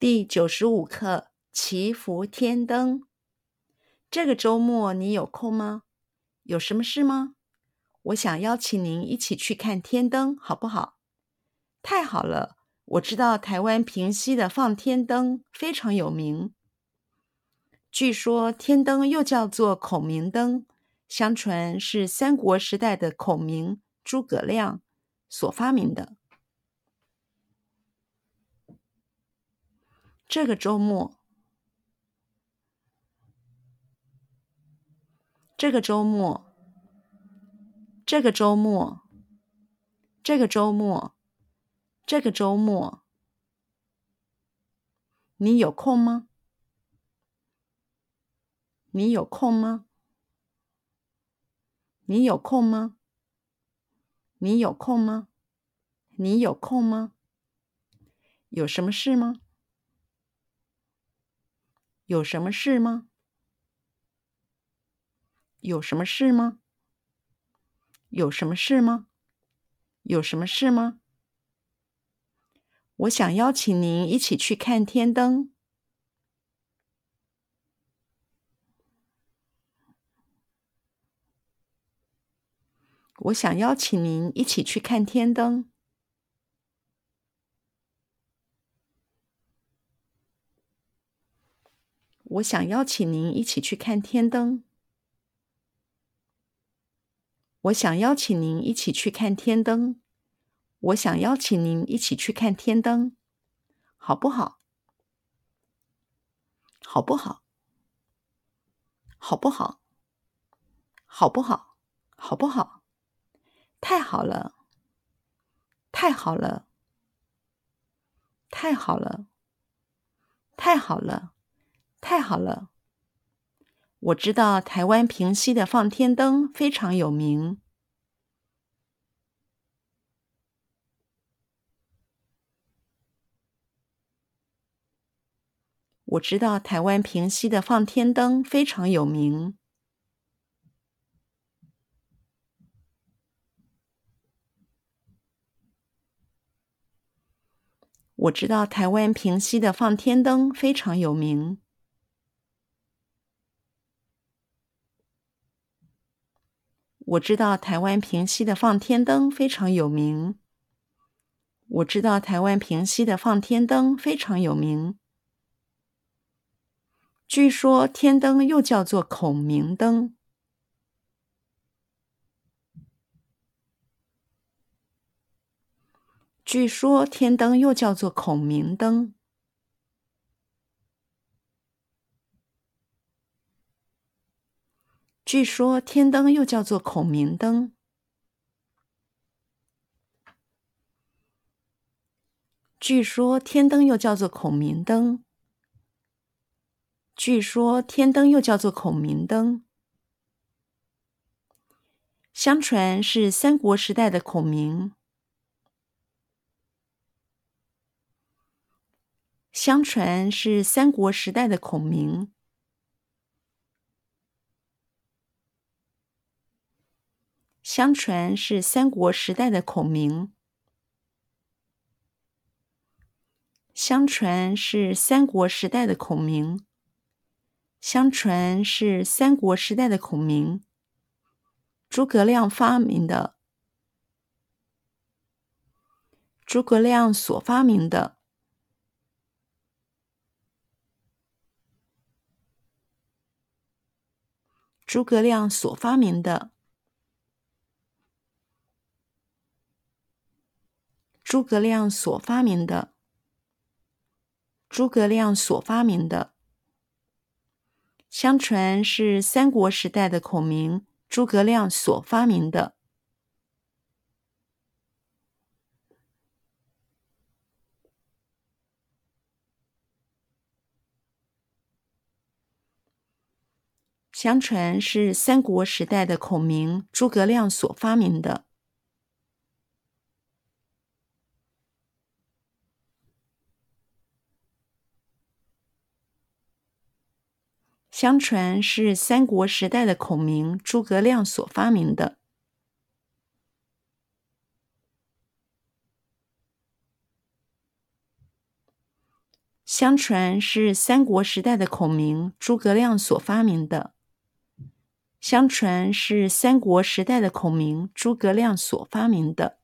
第九十五课祈福天灯。这个周末你有空吗？有什么事吗？我想邀请您一起去看天灯，好不好？太好了！我知道台湾平溪的放天灯非常有名。据说天灯又叫做孔明灯，相传是三国时代的孔明、诸葛亮所发明的。这个周末，这个周末，这个周末，这个周末，这个周末，你有空吗？你有空吗？你有空吗？你有空吗？你有空吗？有什么事吗？有什么事吗？有什么事吗？有什么事吗？有什么事吗？我想邀请您一起去看天灯。我想邀请您一起去看天灯。我想邀请您一起去看天灯。我想邀请您一起去看天灯。我想邀请您一起去看天灯，好不好？好不好？好不好？好不好？好不好？太好了！太好了！太好了！太好了！太好了！我知道台湾平西的放天灯非常有名。我知道台湾平西的放天灯非常有名。我知道台湾平西的放天灯非常有名。我知道台湾平溪的放天灯非常有名。我知道台湾平溪的放天灯非常有名。据说天灯又叫做孔明灯。据说天灯又叫做孔明灯。据说天灯又叫做孔明灯。据说天灯又叫做孔明灯。据说天灯又叫做孔明灯。相传是三国时代的孔明。相传是三国时代的孔明。相传是三国时代的孔明。相传是三国时代的孔明。相传是三国时代的孔明。诸葛亮发明的。诸葛亮所发明的。诸葛亮所发明的。诸葛亮所发明的，诸葛亮所发明的，相传是三国时代的孔明诸葛亮所发明的。相传是三国时代的孔明诸葛亮所发明的。相传是三国时代的孔明诸葛亮所发明的。相传是三国时代的孔明诸葛亮所发明的。相传是三国时代的孔明诸葛亮所发明的。